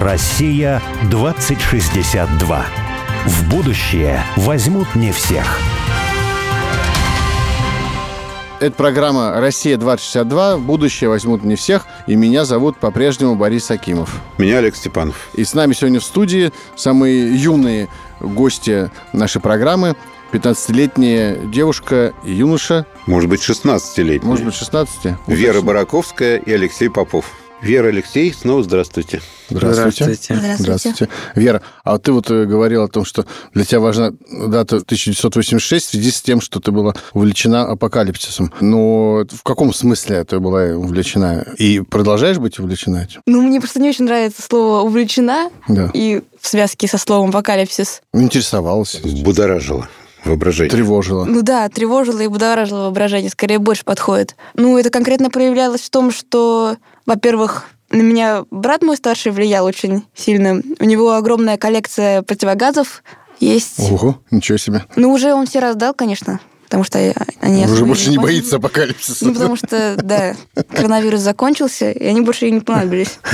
Россия 2062. В будущее возьмут не всех. Это программа «Россия-2062». Будущее возьмут не всех. И меня зовут по-прежнему Борис Акимов. Меня Олег Степанов. И с нами сегодня в студии самые юные гости нашей программы. 15-летняя девушка и юноша. Может быть, 16-летняя. Может быть, 16 Вера Бараковская и Алексей Попов. Вера Алексей, снова здравствуйте. Здравствуйте. Здравствуйте. Здравствуйте. Вера, а вот ты вот э, говорила о том, что для тебя важна дата 1986 в связи с тем, что ты была увлечена апокалипсисом. Но в каком смысле ты была увлечена? И продолжаешь быть увлечена этим? Ну, мне просто не очень нравится слово «увлечена» Да. и в связке со словом «апокалипсис». Интересовалась, Будоражила воображение. тревожила. Ну да, тревожило и будоражило воображение, скорее больше подходит. Ну, это конкретно проявлялось в том, что, во-первых, на меня брат мой старший влиял очень сильно. У него огромная коллекция противогазов есть. Ого, ничего себе. Ну, уже он все раздал, конечно, потому что они... Уже больше не боится апокалипсиса. Ну, потому что, да, коронавирус закончился, и они больше и не понадобились.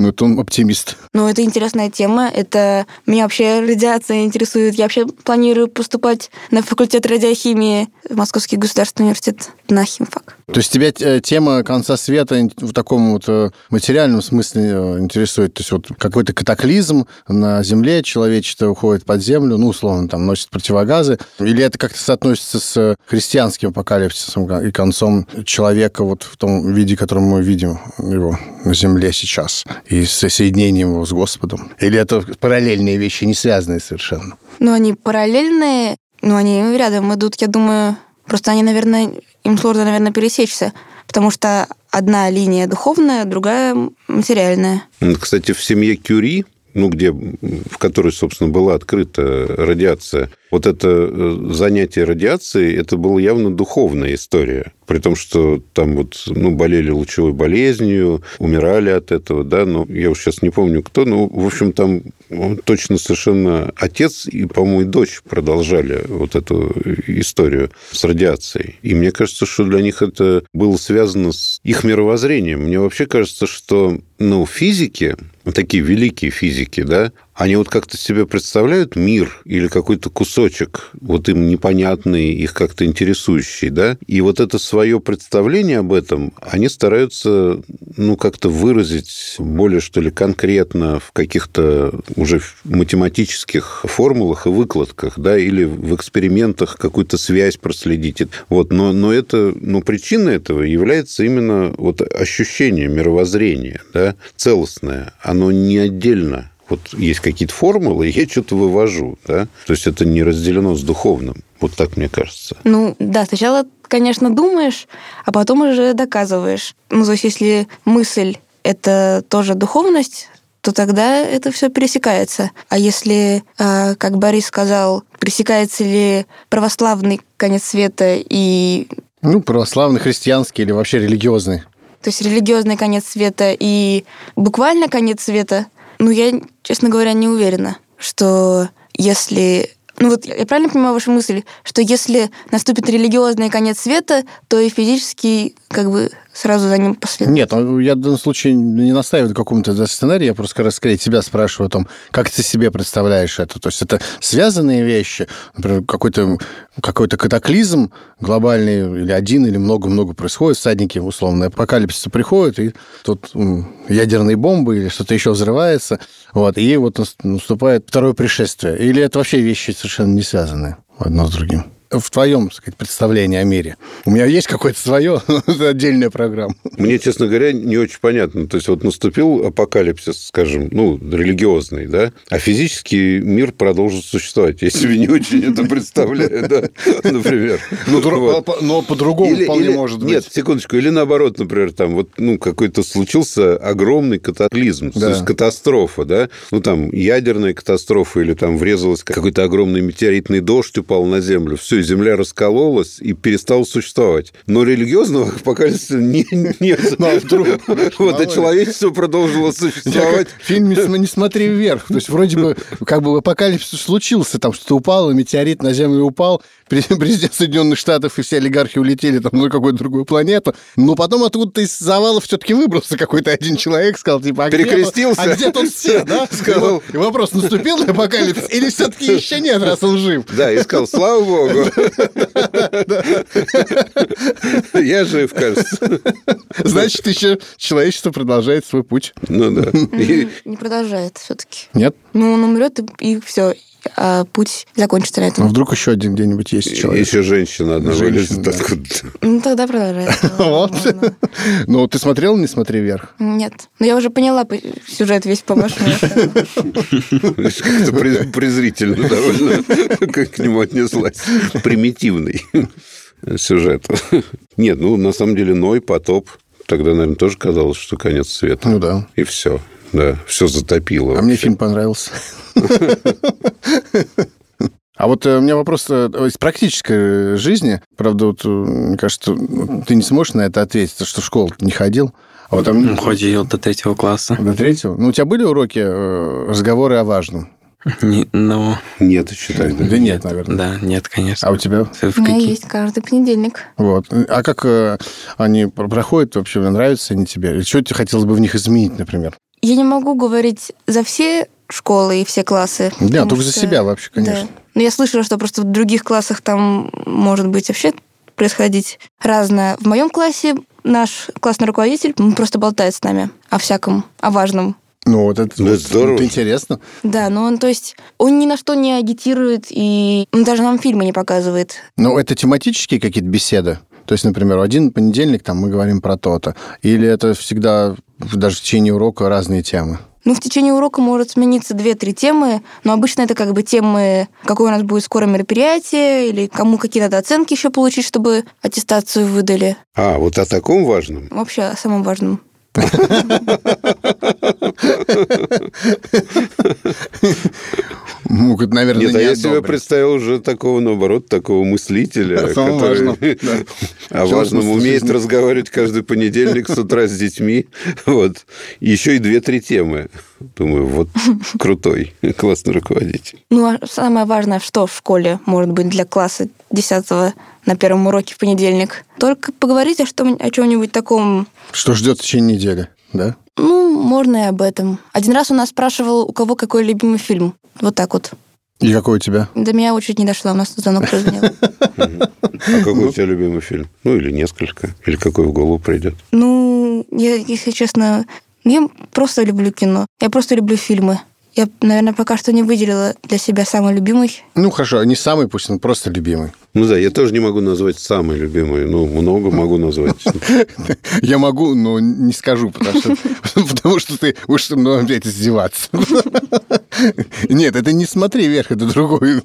Ну, это он оптимист. Ну, это интересная тема. Это меня вообще радиация интересует. Я вообще планирую поступать на факультет радиохимии в Московский государственный университет на химфак. То есть тебя э, тема конца света в таком вот э, материальном смысле э, интересует? То есть вот какой-то катаклизм на Земле, человечество уходит под землю, ну, условно, там, носит противогазы? Или это как-то соотносится с христианским апокалипсисом и концом человека вот в том виде, котором мы видим его на Земле сейчас, и соединением его с Господом? Или это параллельные вещи, не связанные совершенно? Ну, они параллельные, но они рядом идут, я думаю. Просто они, наверное, им сложно, наверное, пересечься. Потому что одна линия духовная, другая материальная. Кстати, в семье Кюри, ну, где, в которой, собственно, была открыта радиация, вот это э, занятие радиацией, это была явно духовная история. При том, что там вот, ну, болели лучевой болезнью, умирали от этого, да, но я уж сейчас не помню кто, но, в общем, там ну, точно совершенно отец и, по-моему, и дочь продолжали вот эту историю с радиацией. И мне кажется, что для них это было связано с их мировоззрением. Мне вообще кажется, что, ну, физики, такие великие физики, да, они вот как-то себе представляют мир или какой-то кусочек, вот им непонятный, их как-то интересующий, да, и вот это свое представление об этом они стараются, ну, как-то выразить более, что ли, конкретно в каких-то уже математических формулах и выкладках, да, или в экспериментах какую-то связь проследить. Вот, но, но это, ну, причина этого является именно вот ощущение мировоззрения, да, целостное, оно не отдельно вот есть какие-то формулы, и я что-то вывожу, да? То есть это не разделено с духовным. Вот так мне кажется. Ну, да, сначала, конечно, думаешь, а потом уже доказываешь. Ну, то есть, если мысль — это тоже духовность, то тогда это все пересекается. А если, э, как Борис сказал, пересекается ли православный конец света и Ну, православный, христианский или вообще религиозный? то есть религиозный конец света и буквально конец света, ну, я, честно говоря, не уверена, что если... Ну вот я правильно понимаю вашу мысль, что если наступит религиозный конец света, то и физический как бы сразу за ним последует? Нет, я в данном случае не настаиваю на каком-то сценарии, я просто раз скорее тебя спрашиваю о том, как ты себе представляешь это. То есть это связанные вещи, например, какой-то какой катаклизм глобальный, или один, или много-много происходит, всадники, условно, апокалипсис приходит, и тут ядерные бомбы или что-то еще взрывается, вот, и вот нас- наступает второе пришествие. Или это вообще вещи совершенно не связанные одно с другим? В твоем, так сказать, представлении о мире. У меня есть какое-то свое, отдельная программа. Мне, честно говоря, не очень понятно. То есть вот наступил апокалипсис, скажем, ну, религиозный, да, а физический мир продолжит существовать. Я себе не очень это представляю, да, например. Ну, по- но по-другому вполне может быть. Нет, секундочку. Или наоборот, например, там вот, ну, какой-то случился огромный катаклизм, то есть катастрофа, да, ну, там, ядерная катастрофа или там врезалась какой-то огромный метеоритный дождь упал на Землю. Все, все, Земля раскололась и перестала существовать. Но религиозного апокалипсиса не, нет. Ну, а вдруг? Вот, а человечество продолжило существовать. Фильм «Не смотри вверх». То есть вроде бы как бы апокалипсис случился, там что-то упало, метеорит на Землю упал, президент Соединенных Штатов и все олигархи улетели там на какую-то другую планету. Но потом откуда-то из завалов все-таки выбрался какой-то один человек, сказал, типа, а Перекрестился. Где, а где тут все, да? Сказал. И вопрос, наступил ли апокалипсис или все-таки еще нет, раз он жив? Да, и сказал, слава богу. Я жив, кажется. Значит, еще человечество продолжает свой путь. Ну да. Не продолжает все-таки. Нет? Ну, он умрет, и, и все. А путь закончится на Ну, этом. вдруг еще один где-нибудь есть человек. Еще женщина одна Женщина, вылезет да. откуда-то. Ну, тогда продолжает. Вот. Ну, ты смотрел «Не смотри вверх»? Нет. Но я уже поняла по- сюжет весь по-вашему. Как-то през- презрительно довольно как к нему отнеслась. Примитивный сюжет. Нет, ну, на самом деле, Ной, потоп. Тогда, наверное, тоже казалось, что конец света. Ну да. И все. Да, все затопило. А мне фильм понравился. А вот э, у меня вопрос э, из практической жизни. Правда, вот, э, мне кажется, ты не сможешь на это ответить, что в школу не ходил. А вот там Ну, Ходил до третьего класса. до третьего. Ну, у тебя были уроки э, разговоры о важном? Не- ну, Нет, считай. да. Да нет, наверное. да, нет, конечно. А у тебя? У меня какие- есть каждый понедельник. Вот. А как э, они пр- проходят вообще? Нравятся они тебе? Или что тебе хотелось бы в них изменить, например? Я не могу говорить за все школы и все классы. Да, только за что- себя вообще, конечно. Да. Но я слышала, что просто в других классах там может быть вообще происходить разное. В моем классе наш классный руководитель просто болтает с нами о всяком, о важном. Ну, вот это, Ну, вот, это здорово. это интересно. Да, но он, то есть, он ни на что не агитирует и он даже нам фильмы не показывает. Ну, это тематические какие-то беседы? То есть, например, один понедельник там мы говорим про то-то. Или это всегда даже в течение урока разные темы? Ну, в течение урока может смениться две-три темы, но обычно это как бы темы, какое у нас будет скоро мероприятие, или кому какие надо оценки еще получить, чтобы аттестацию выдали. А, вот о таком важном? Вообще о самом важном. Это, наверное, Нет, а не я себе представил уже такого, наоборот, такого мыслителя, который о важном умеет жизни. разговаривать каждый понедельник с утра с детьми. Вот. Еще и две-три темы. Думаю, вот крутой, классный руководитель. Ну, а самое важное, что в школе может быть для класса 10 на первом уроке в понедельник? Только поговорить о, что, о чем-нибудь таком, Что ждет в течение недели, да? Ну, можно и об этом. Один раз у нас спрашивал, у кого какой любимый фильм. Вот так вот. И какой у тебя? До меня очередь не дошла, у нас звонок прозвенел. А какой у тебя любимый фильм? Ну, или несколько. Или какой в голову придет. Ну, я, если честно, я просто люблю кино. Я просто люблю фильмы. Я, наверное, пока что не выделила для себя самый любимый. Ну, хорошо, не самый, пусть он просто любимый. Ну да, я тоже не могу назвать самый любимый. Ну, много могу назвать. Я могу, но не скажу, потому что, потому что ты уж ну, опять издеваться. Нет, это не смотри вверх, это другой.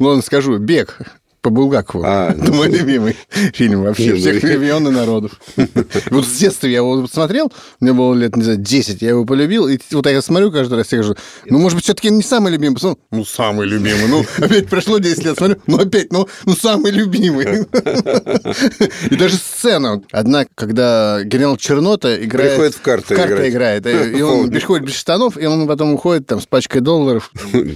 Ладно, скажу, бег по Булгакову. А, это мой любимый фильм вообще всех времен и народов. Вот с детства я его смотрел, мне было лет, не знаю, 10, я его полюбил, и вот я смотрю каждый раз, я говорю, ну, может быть, все-таки не самый любимый. Посмотрел, Ну, самый любимый. Ну, опять прошло 10 лет, смотрю, ну, опять, ну, ну самый любимый. И даже сцена одна, когда генерал Чернота играет... Приходит в карты играть. играет. И он приходит без штанов, и он потом уходит там с пачкой долларов,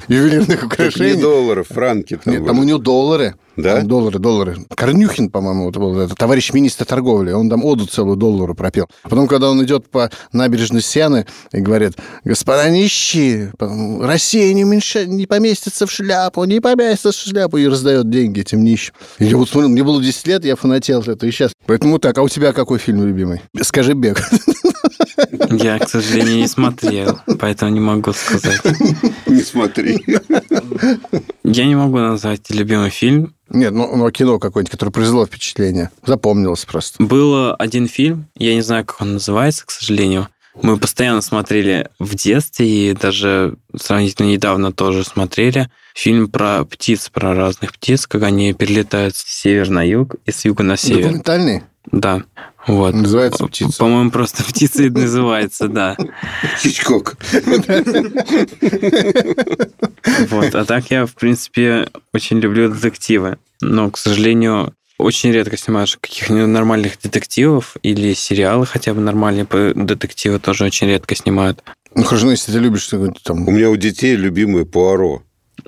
ювелирных Так не украшений. долларов, франки там. Нет, там у него доллары. Да? Там доллары, доллары. Корнюхин, по-моему, это был это, товарищ министр торговли. Он там оду целую доллару пропел. Потом, когда он идет по набережной Сены и говорит, господа нищие, Россия не, уменьша... не поместится в шляпу, не поместится в шляпу, и раздает деньги этим нищим. И я вот смотрю, мне было 10 лет, я фанател этого и сейчас. Поэтому так, а у тебя какой фильм любимый? Скажи «Бег». Я, к сожалению, не смотрел, поэтому не могу сказать. Не смотри. Я не могу назвать любимый фильм. Нет, ну, ну а кино какое-нибудь, которое произвело впечатление. Запомнилось просто. Был один фильм, я не знаю, как он называется, к сожалению. Мы постоянно смотрели в детстве и даже сравнительно недавно тоже смотрели фильм про птиц, про разных птиц, как они перелетают с севера на юг и с юга на север. Документальный? Да. Вот. Называется птица. По-моему, просто птица и называется, да. Хичкок. Вот. А так я, в принципе, очень люблю детективы. Но, к сожалению, очень редко снимаешь каких-нибудь нормальных детективов или сериалы хотя бы нормальные детективы тоже очень редко снимают. Ну, хорошо, ну, если ты любишь что-нибудь там... У меня у детей любимый Пуаро.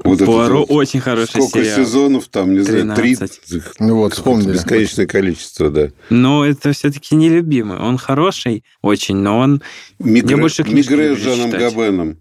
Вот Пуаро это очень хороший Сколько сериал. сезонов там, не знаю, 13. 30. Ну вот, вспомнили. Бесконечное количество, да. Но это все-таки нелюбимый. Он хороший очень, но он... Мигре, больше книжки Мигре с Жаном читать. Габеном.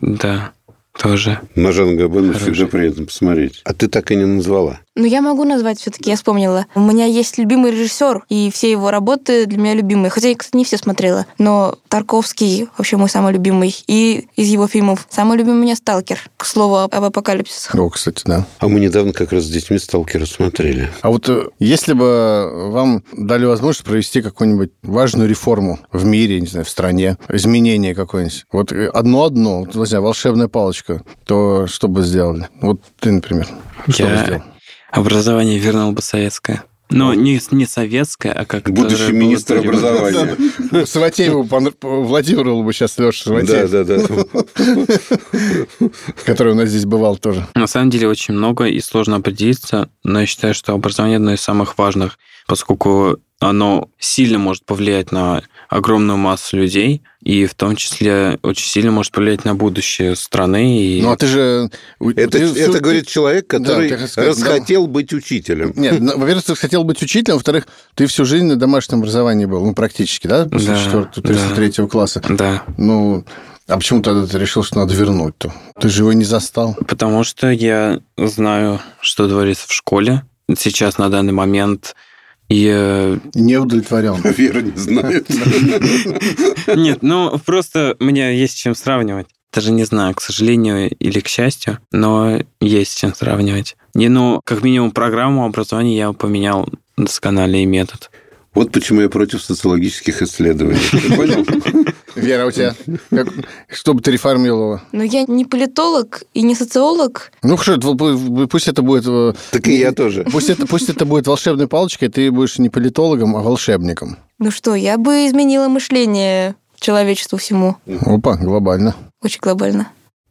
Да, тоже. На Жана Габена всегда приятно посмотреть. А ты так и не назвала. Ну, я могу назвать все-таки, я вспомнила. У меня есть любимый режиссер, и все его работы для меня любимые. Хотя я, кстати, не все смотрела. Но Тарковский вообще мой самый любимый. И из его фильмов самый любимый у меня «Сталкер». К слову, об апокалипсисах. О, кстати, да. А мы недавно как раз с детьми «Сталкера» смотрели. А вот э, если бы вам дали возможность провести какую-нибудь важную реформу в мире, не знаю, в стране, изменение какое-нибудь, вот э, одно-одно, вот, не знаю, волшебная палочка, то что бы сделали? Вот ты, например, что бы Я сделал? образование вернул бы советское. Ну, не, не советское, а как Будущий министр образования. Саватееву, Владимирову бы сейчас Леша Да, Саватеев, да, да. который у нас здесь бывал тоже. На самом деле очень много и сложно определиться, но я считаю, что образование одно из самых важных, поскольку оно сильно может повлиять на огромную массу людей, и в том числе очень сильно может повлиять на будущее страны. И... Ну, а ты же... Это, ты это говорит человек, который ты хотел сказать, да. быть учителем. Нет, ну, во-первых, ты хотел быть учителем, во-вторых, ты всю жизнь на домашнем образовании был, ну, практически, да, после Да, 4 да. 33 класса. Да, Ну, а почему тогда ты решил, что надо вернуть-то? Ты же его не застал. потому что я знаю, что творится в школе сейчас на данный момент. И Не удовлетворен. Вера не знает. нет, ну просто у меня есть с чем сравнивать. Даже не знаю, к сожалению или к счастью, но есть с чем сравнивать. Не, ну, как минимум программу образования я поменял доскональный метод. Вот почему я против социологических исследований. Ты понял? Вера, у тебя? Как- Что бы ты реформировала? Но я не политолог и не социолог. Ну, хорошо, пусть это будет... э, Так и я тоже. Пусть это, пусть это будет волшебной палочкой, ты будешь не политологом, а волшебником. Ну что, я бы изменила мышление человечеству всему. Опа, глобально. Очень глобально.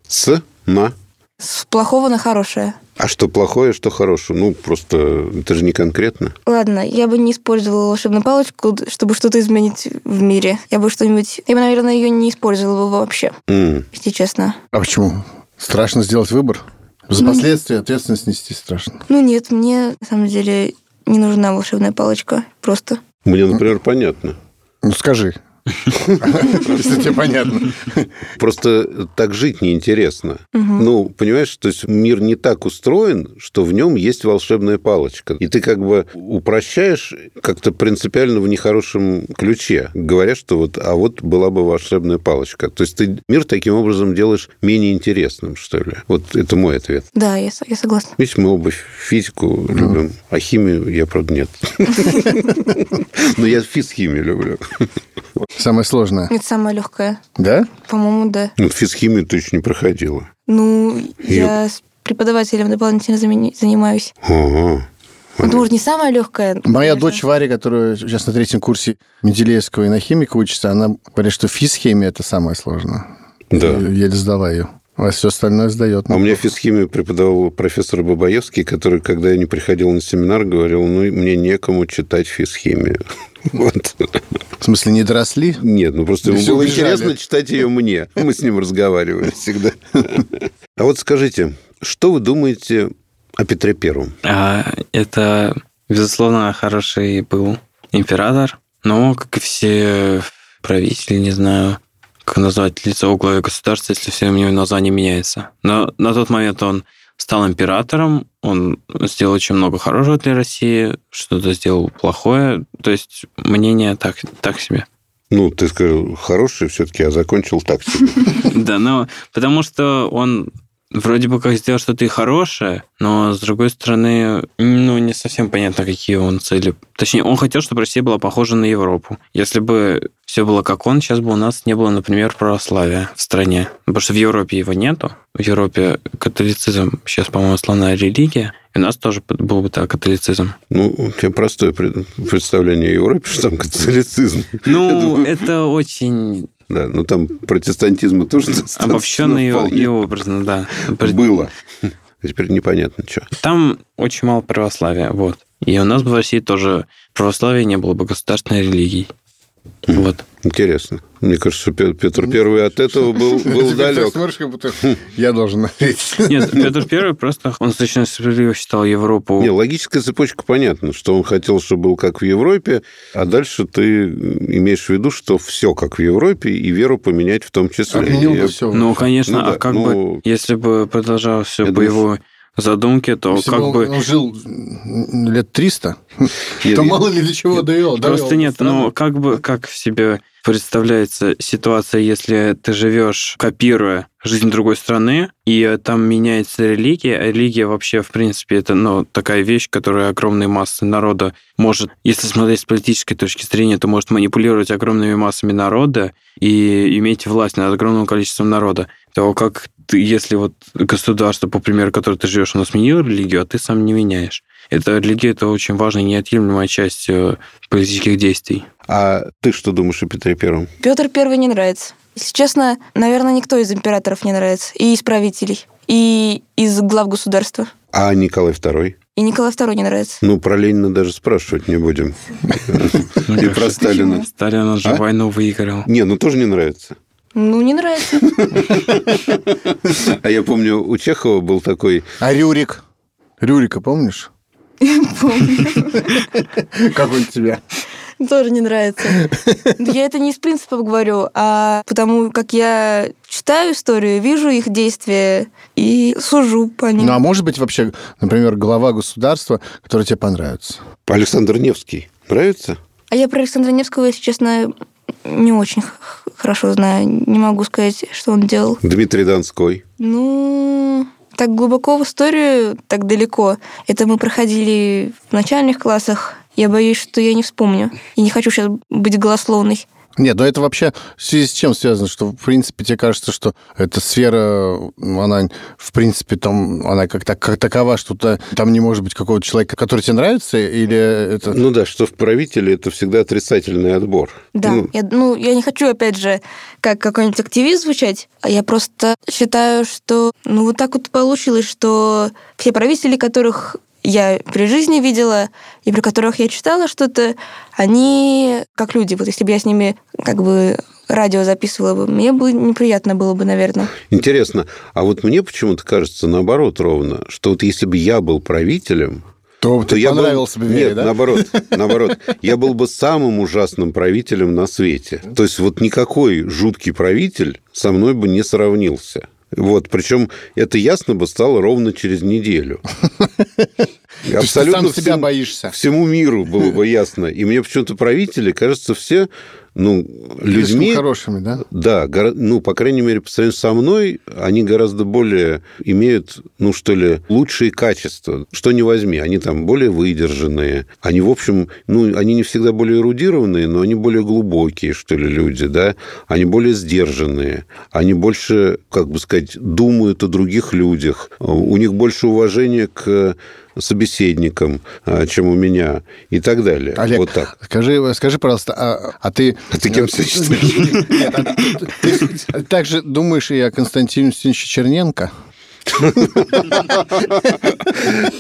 С, на. С плохого на хорошее. А что плохое, что хорошее? Ну, просто это же не конкретно. Ладно, я бы не использовала волшебную палочку, чтобы что-то изменить в мире. Я бы что-нибудь... Я бы, наверное, ее не использовала бы вообще, М. если честно. А почему? Страшно сделать выбор? За Ну, последствия ответственность нести страшно. Ну нет, мне, на самом деле, не нужна волшебная палочка. Просто. Мне, например, понятно. Ну, скажи. Если тебе понятно. Просто так жить неинтересно. Ну, понимаешь, то есть мир не так устроен, что в нем есть волшебная палочка. И ты как бы упрощаешь как-то принципиально в нехорошем ключе, говоря, что вот, а вот была бы волшебная палочка. То есть ты мир таким образом делаешь менее интересным, что ли. Вот это мой ответ. Да, я, со- я согласна. Видишь, мы оба физику любим, а химию я, правда, нет. Но я физхимию люблю. Самое сложное. Это самое легкое. Да? По-моему, да. Ну, физхимию ты еще не проходила. Ну, я с преподавателем дополнительно занимаюсь. Ага. Ну, не самое легкое. Моя конечно. дочь Варя, которая сейчас на третьем курсе Менделеевского и на химика учится, она говорит, что физхимия – это самое сложное. Да. Еле сдала ее. А все остальное сдает. А мне физхимию преподавал профессор Бабаевский, который, когда я не приходил на семинар, говорил, ну, мне некому читать физхимию. Вот. В смысле, не доросли? Нет, ну просто ему было убежали. интересно читать ее мне. Мы с ним разговаривали всегда. А вот скажите, что вы думаете о Петре Первом? А, это, безусловно, хороший был император, но, как и все правители, не знаю, как назвать лицо во главе государства, если все у него название меняется. Но на тот момент он стал императором, он сделал очень много хорошего для России, что-то сделал плохое. То есть мнение так, так себе. Ну, ты сказал, хороший все-таки, а закончил так себе. Да, но потому что он вроде бы как сделал что-то и хорошее, но с другой стороны, ну, не совсем понятно, какие он цели. Точнее, он хотел, чтобы Россия была похожа на Европу. Если бы все было как он, сейчас бы у нас не было, например, православия в стране. Потому что в Европе его нету. В Европе католицизм сейчас, по-моему, основная религия. И у нас тоже был бы так католицизм. Ну, у тебя простое представление о Европе, что там католицизм. Ну, это очень да, ну там протестантизма тоже Обобщенный и, и образно, да. Было. А теперь непонятно, что. Там очень мало православия, вот. И у нас в России тоже православие не было бы государственной религией. Вот. Интересно. Мне кажется, Петр Первый от этого был, был далек. я должен ответить. Нет, Петр Первый просто, он достаточно справедливо считал Европу... Не, логическая цепочка понятна, что он хотел, чтобы был как в Европе, а дальше ты имеешь в виду, что все как в Европе, и веру поменять в том числе. Отменил бы все. Ну, конечно, ну, да, а как ну... бы, если бы продолжалось все по его задумке, то Если как бы... Он жил лет 300, то мало ли для чего довел. Просто нет, но как бы, как в себе представляется ситуация, если ты живешь, копируя жизнь другой страны, и там меняется религия. А религия вообще, в принципе, это ну, такая вещь, которая огромные массы народа может, если смотреть с политической точки зрения, то может манипулировать огромными массами народа и иметь власть над огромным количеством народа. То как ты, если вот государство, по примеру, которое ты живешь, оно сменило религию, а ты сам не меняешь. Это религия это очень важная неотъемлемая часть э, политических действий. А ты что думаешь о Петре Первом? Петр Первый не нравится. Если честно, наверное, никто из императоров не нравится. И из правителей, и из глав государства. А Николай Второй? И Николай Второй не нравится. Ну, про Ленина даже спрашивать не будем. И про Сталина. Сталин же а? войну выиграл. Не, ну тоже не нравится. Ну, не нравится. А я помню, у Чехова был такой... А Рюрик? Рюрика помнишь? Помню. Как он тебе? Тоже не нравится. Я это не из принципов говорю, а потому как я читаю историю, вижу их действия и сужу по ним. Ну, а может быть вообще, например, глава государства, который тебе понравится? Александр Невский нравится? А я про Александра Невского, если честно, не очень хорошо знаю. Не могу сказать, что он делал. Дмитрий Донской? Ну, так глубоко в историю, так далеко. Это мы проходили в начальных классах. Я боюсь, что я не вспомню. И не хочу сейчас быть голословной. Нет, но это вообще в связи с чем связано, что, в принципе, тебе кажется, что эта сфера, она, в принципе, там, она как, так, как такова, что -то, там не может быть какого-то человека, который тебе нравится, или это... Ну да, что в правителе это всегда отрицательный отбор. Да, ну, я, ну, я не хочу, опять же, как какой-нибудь активист звучать, а я просто считаю, что, ну, вот так вот получилось, что все правители, которых я при жизни видела и при которых я читала что-то, они как люди. Вот если бы я с ними как бы радио записывала бы, мне бы неприятно было бы, наверное. Интересно. А вот мне почему-то кажется наоборот ровно, что вот если бы я был правителем, то, то я понравился был... бы Вере, Нет, да? наоборот, наоборот. Я был бы самым ужасным правителем на свете. То есть вот никакой жуткий правитель со мной бы не сравнился. Вот, причем это ясно бы стало ровно через неделю. Абсолютно себя боишься. Всему миру было бы ясно. И мне почему-то правители, кажется, все ну, людьми... хорошими, да? Да, ну, по крайней мере, по сравнению со мной, они гораздо более имеют, ну, что ли, лучшие качества. Что не возьми, они там более выдержанные. Они, в общем, ну, они не всегда более эрудированные, но они более глубокие, что ли, люди, да? Они более сдержанные. Они больше, как бы сказать, думают о других людях. У них больше уважения к собеседником, а, чем у меня и так далее. Олег, вот так. Скажи, скажи, пожалуйста, а, а ты... А ты кем? Нет, а ты также думаешь и о Константине Черненко?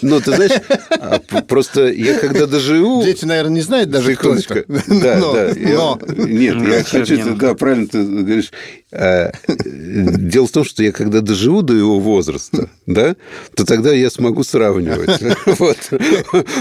Ну, ты знаешь, а, просто я когда доживу... Дети, наверное, не знают даже, кто это. Да, да. Нет, я хочу... Да, правильно ты говоришь. А, дело в том, что я когда доживу до его возраста, да, то тогда я смогу сравнивать. Вот.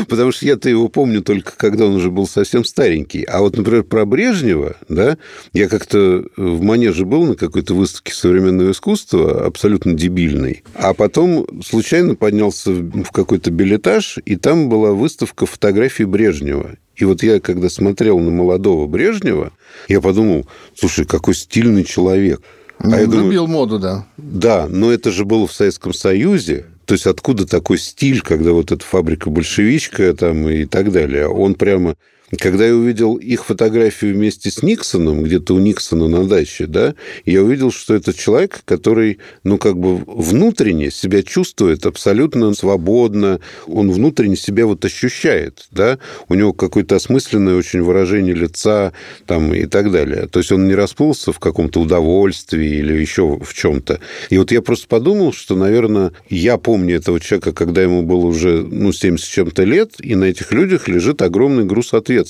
Потому что я-то его помню только, когда он уже был совсем старенький. А вот, например, про Брежнева, да, я как-то в Манеже был на какой-то выставке современного искусства, абсолютно дебильной. А потом случайно поднялся в какой-то билетаж, и там была выставка фотографий Брежнева. И вот я, когда смотрел на молодого Брежнева, я подумал, слушай, какой стильный человек. Ну, а я любил думаю, моду, да. Да, но это же было в Советском Союзе. То есть откуда такой стиль, когда вот эта фабрика большевичка там и так далее. Он прямо Когда я увидел их фотографию вместе с Никсоном, где-то у Никсона на даче, да, я увидел, что это человек, который, ну, как бы внутренне себя чувствует абсолютно свободно, он внутренне себя вот ощущает, да, у него какое-то осмысленное очень выражение лица там и так далее. То есть он не расплылся в каком-то удовольствии или еще в чем-то. И вот я просто подумал, что, наверное, я помню этого человека, когда ему было уже, ну, 70 с чем-то лет, и на этих людях лежит огромный груз ответственности,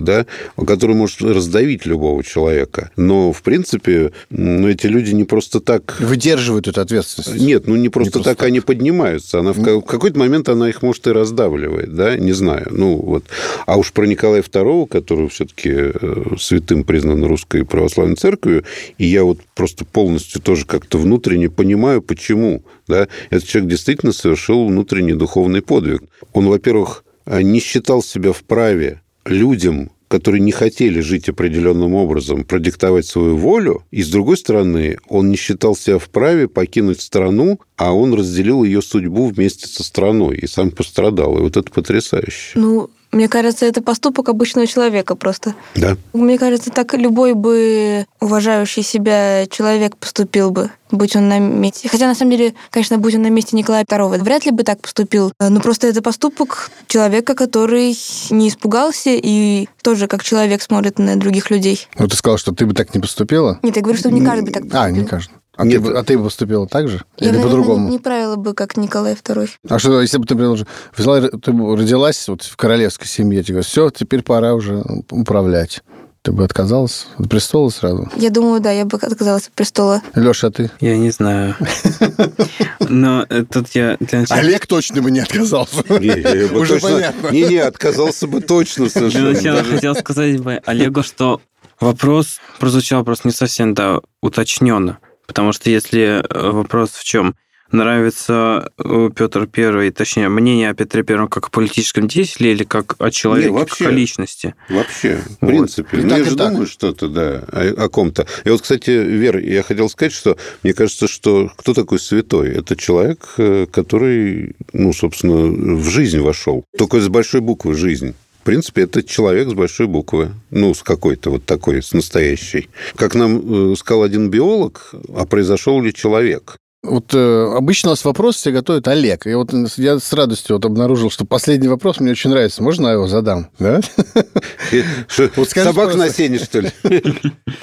да, который может раздавить любого человека. Но, в принципе, ну, эти люди не просто так... Выдерживают эту ответственность. Нет, ну, не просто, не просто так, так они поднимаются. Она в какой-то момент она их, может, и раздавливает, да, не знаю. Ну, вот. А уж про Николая II, который все-таки э, святым признан русской православной церковью, и я вот просто полностью тоже как-то внутренне понимаю, почему. Да? Этот человек действительно совершил внутренний духовный подвиг. Он, во-первых, не считал себя вправе людям, которые не хотели жить определенным образом, продиктовать свою волю, и, с другой стороны, он не считал себя вправе покинуть страну, а он разделил ее судьбу вместе со страной и сам пострадал. И вот это потрясающе. Ну, мне кажется, это поступок обычного человека просто. Да. Мне кажется, так любой бы уважающий себя человек поступил бы, будь он на месте. Хотя, на самом деле, конечно, будь он на месте Николая II, вряд ли бы так поступил. Но просто это поступок человека, который не испугался и тоже как человек смотрит на других людей. Ну, ты сказал, что ты бы так не поступила? Нет, я говорю, что не каждый бы так поступил. А, не каждый. А, Нет, ты, а ты бы поступила так же? Я, Или по-другому? Не, не правила бы, как Николай II. А что, если бы ты, например, взяла, ты бы родилась вот в королевской семье, тебе говорят, все, теперь пора уже управлять. Ты бы отказалась от престола сразу? Я думаю, да, я бы отказалась от престола. Леша, а ты? Я не знаю. Но тут я... Олег точно бы не отказался. Уже понятно. Не-не, отказался бы точно совершенно. Начала хотел сказать бы Олегу, что вопрос прозвучал просто не совсем да, уточненно. Потому что если э, вопрос в чем? Нравится э, Петр Первый, точнее, мнение о Петре Первом как о политическом деятеле или как о человеке, Не, вообще, как о личности? Вообще, в принципе. Вот. Ну, я же так. думаю что-то, да, о, о ком-то. И вот, кстати, Вер, я хотел сказать, что мне кажется, что кто такой святой? Это человек, э, который, ну, собственно, в жизнь вошел. Только с большой буквы «жизнь». В принципе, это человек с большой буквы. Ну, с какой-то вот такой, с настоящей. Как нам э, сказал один биолог, а произошел ли человек? Вот э, обычно у нас вопрос все готовит Олег. И вот я с радостью вот обнаружил, что последний вопрос мне очень нравится. Можно я его задам? Да? Собак на сене, что ли?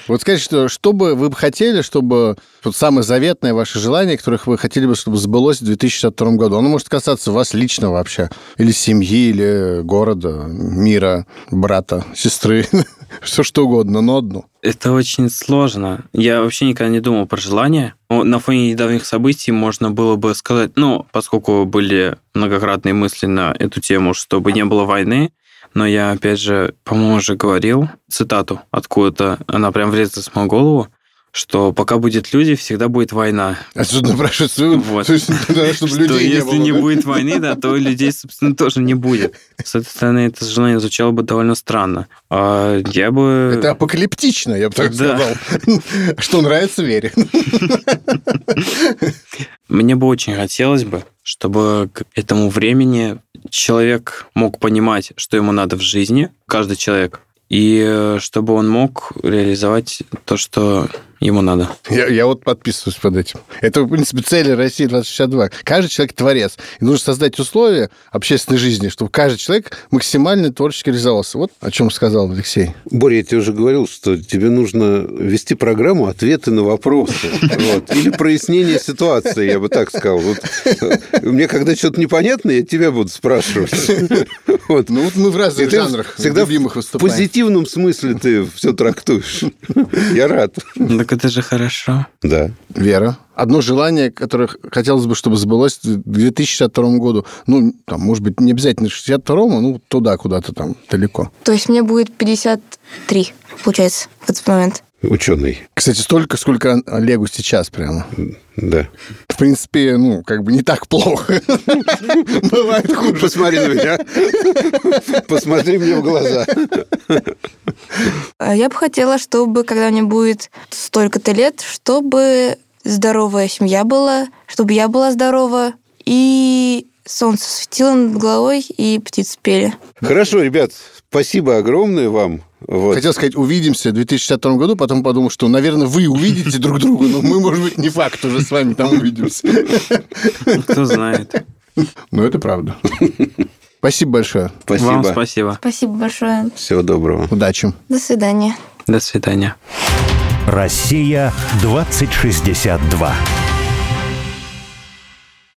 Вот скажите, что, что бы вы бы хотели, чтобы вот самое заветное ваше желание, которых вы хотели бы, чтобы сбылось в 2062 году? Оно может касаться вас лично вообще. Или семьи, или города, мира, брата, сестры. Все что угодно, но одно. Это очень сложно. Я вообще никогда не думал про желание. На фоне недавних событий можно было бы сказать, ну, поскольку были многократные мысли на эту тему, чтобы не было войны, но я, опять же, по-моему, уже говорил цитату откуда-то, она прям врезалась в мою голову, что пока будет люди, всегда будет война. Отсюда напрашивается вот. то есть, да, чтобы что людей если не, будет войны, да, то людей, собственно, тоже не будет. С этой стороны, это желание звучало бы довольно странно. А я бы... Это апокалиптично, я бы так сказал. Что нравится Вере. Мне бы очень хотелось бы, чтобы к этому времени человек мог понимать, что ему надо в жизни, каждый человек, и э, чтобы он мог реализовать то, что ему надо. Я, я вот подписываюсь под этим. Это, в принципе, цель России 2062. Каждый человек творец. И нужно создать условия общественной жизни, чтобы каждый человек максимально творчески реализовался. Вот о чем сказал Алексей. Боря, я тебе уже говорил, что тебе нужно вести программу «Ответы на вопросы». Вот. Или прояснение ситуации, я бы так сказал. Вот. Мне когда что-то непонятно, я тебя буду спрашивать. Вот. Ну вот мы в разных жанрах всегда любимых выступаем. В позитивном смысле ты все трактуешь. Я рад. Так это же хорошо. Да. Вера, одно желание, которое хотелось бы, чтобы сбылось в 2062 году. Ну, там, может быть, не обязательно 62-му, ну, туда куда-то там далеко. То есть мне будет 53, получается, в этот момент. Ученый. Кстати, столько, сколько Олегу сейчас прямо. Да. В принципе, ну, как бы не так плохо. Бывает хуже. Посмотри на меня. Посмотри мне в глаза. А я бы хотела, чтобы, когда мне будет столько-то лет, чтобы здоровая семья была, чтобы я была здорова, и солнце светило над головой, и птицы пели. Хорошо, ребят, спасибо огромное вам. Вот. Хотел сказать, увидимся в 2062 году, потом подумал, что, наверное, вы увидите друг друга, но мы, может быть, не факт уже с вами там увидимся. Кто знает. Но это правда. Спасибо большое. Спасибо. Вам спасибо. Спасибо большое. Всего доброго. Удачи. До свидания. До свидания. Россия 2062.